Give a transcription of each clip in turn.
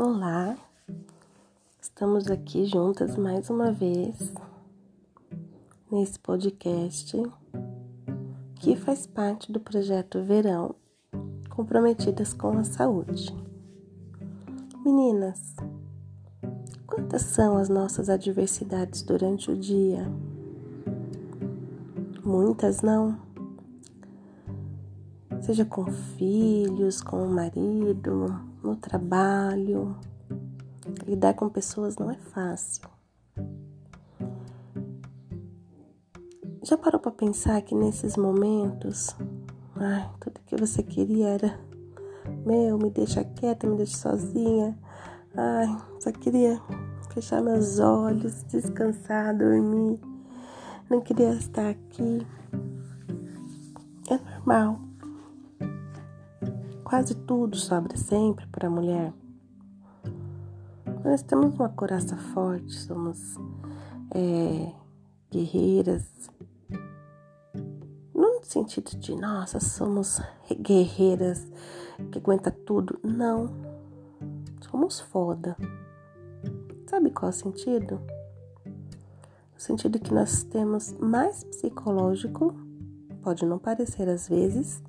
Olá, estamos aqui juntas mais uma vez nesse podcast que faz parte do projeto Verão Comprometidas com a Saúde. Meninas, quantas são as nossas adversidades durante o dia? Muitas, não? Seja com filhos, com o marido, no trabalho. Lidar com pessoas não é fácil. Já parou para pensar que nesses momentos, ai, tudo que você queria era meu, me deixa quieta, me deixa sozinha. Ai, só queria fechar meus olhos, descansar, dormir. Não queria estar aqui. É normal. Quase tudo sobra sempre para a mulher. Nós temos uma coraça forte, somos é, guerreiras. Não no sentido de, nossa, somos guerreiras que aguenta tudo. Não. Somos foda. Sabe qual é o sentido? O sentido que nós temos mais psicológico, pode não parecer às vezes,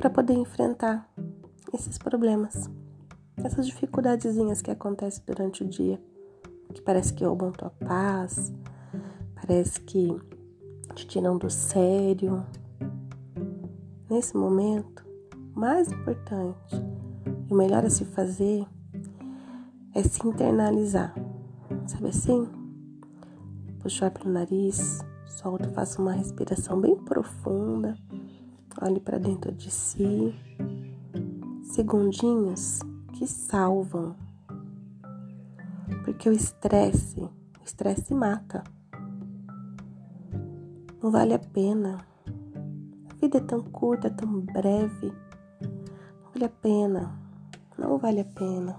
para poder enfrentar esses problemas, essas dificuldadezinhas que acontecem durante o dia, que parece que roubam tua paz, parece que te tiram do sério. Nesse momento, mais importante e o melhor a se fazer é se internalizar. Sabe assim? Puxar pelo nariz, solta, faça uma respiração bem profunda Olhe para dentro de si. Segundinhos que salvam. Porque o estresse, o estresse mata. Não vale a pena. A vida é tão curta, tão breve. Não vale a pena. Não vale a pena.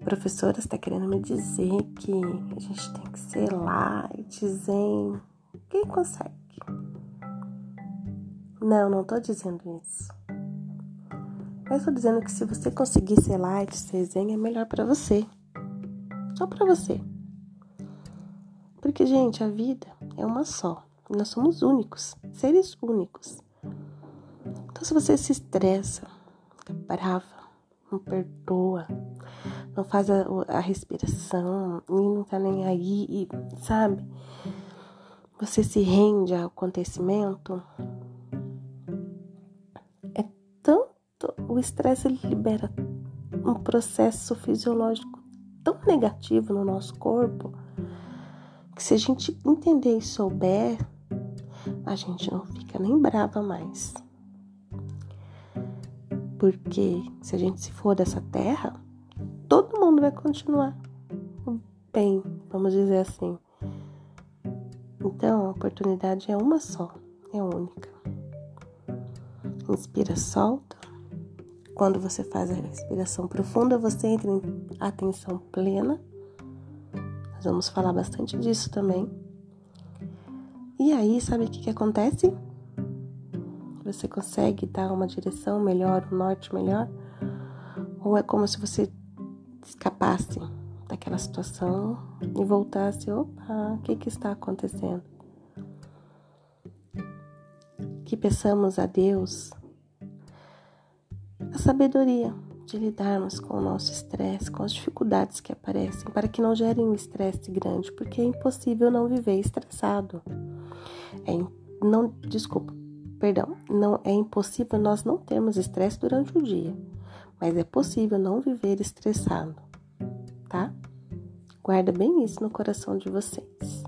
A professora está querendo me dizer que a gente tem que ser light, zen. Quem consegue? Não, não tô dizendo isso. Mas tô dizendo que se você conseguir ser light, ser zen, é melhor para você. Só para você. Porque, gente, a vida é uma só. Nós somos únicos, seres únicos. Então, se você se estressa, fica brava, não perdoa, não faz a, a respiração e não tá nem aí, e, sabe? Você se rende ao acontecimento, o estresse libera um processo fisiológico tão negativo no nosso corpo que se a gente entender e souber, a gente não fica nem brava mais. Porque se a gente se for dessa terra, todo mundo vai continuar bem, vamos dizer assim. Então a oportunidade é uma só, é única. Inspira, solta. Quando você faz a respiração profunda, você entra em atenção plena. Nós vamos falar bastante disso também. E aí, sabe o que, que acontece? Você consegue dar uma direção melhor, um norte melhor? Ou é como se você escapasse daquela situação e voltasse: opa, o que, que está acontecendo? Que peçamos a Deus a sabedoria de lidarmos com o nosso estresse, com as dificuldades que aparecem, para que não gerem um estresse grande, porque é impossível não viver estressado. É não, desculpa, perdão, não é impossível nós não termos estresse durante o dia, mas é possível não viver estressado, tá? Guarda bem isso no coração de vocês.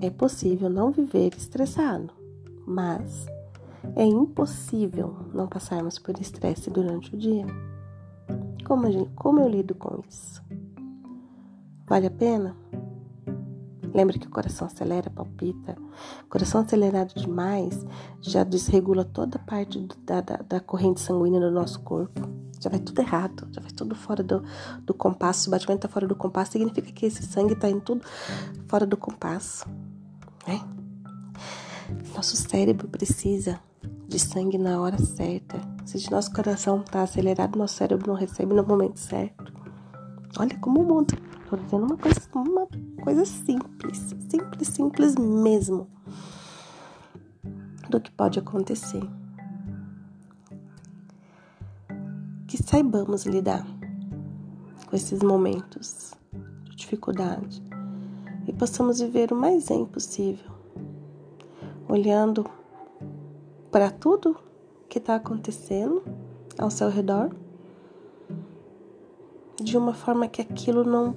É possível não viver estressado, mas é impossível não passarmos por estresse durante o dia. Como, gente, como eu lido com isso? Vale a pena? Lembra que o coração acelera, palpita. Coração acelerado demais já desregula toda a parte da, da, da, corrente sanguínea do nosso corpo. Já vai tudo errado, já vai tudo fora do, do compasso. Se o batimento está fora do compasso, significa que esse sangue está indo tudo fora do compasso. Né? Nosso cérebro precisa de sangue na hora certa, se nosso coração está acelerado, nosso cérebro não recebe no momento certo. Olha como o mundo. Estou dizendo uma coisa, uma coisa simples, simples, simples mesmo do que pode acontecer. Que saibamos lidar com esses momentos de dificuldade e possamos viver o mais zen possível, olhando para tudo que está acontecendo ao seu redor de uma forma que aquilo não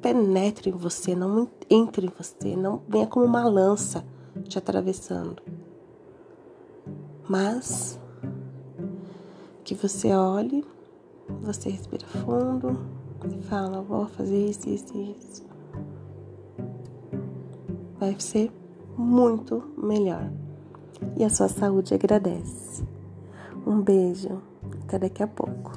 penetre em você, não entre em você, não venha como uma lança te atravessando. Mas que você olhe, você respira fundo e fala, vou fazer isso, isso, isso. Vai ser muito melhor e a sua saúde agradece. Um beijo, até daqui a pouco.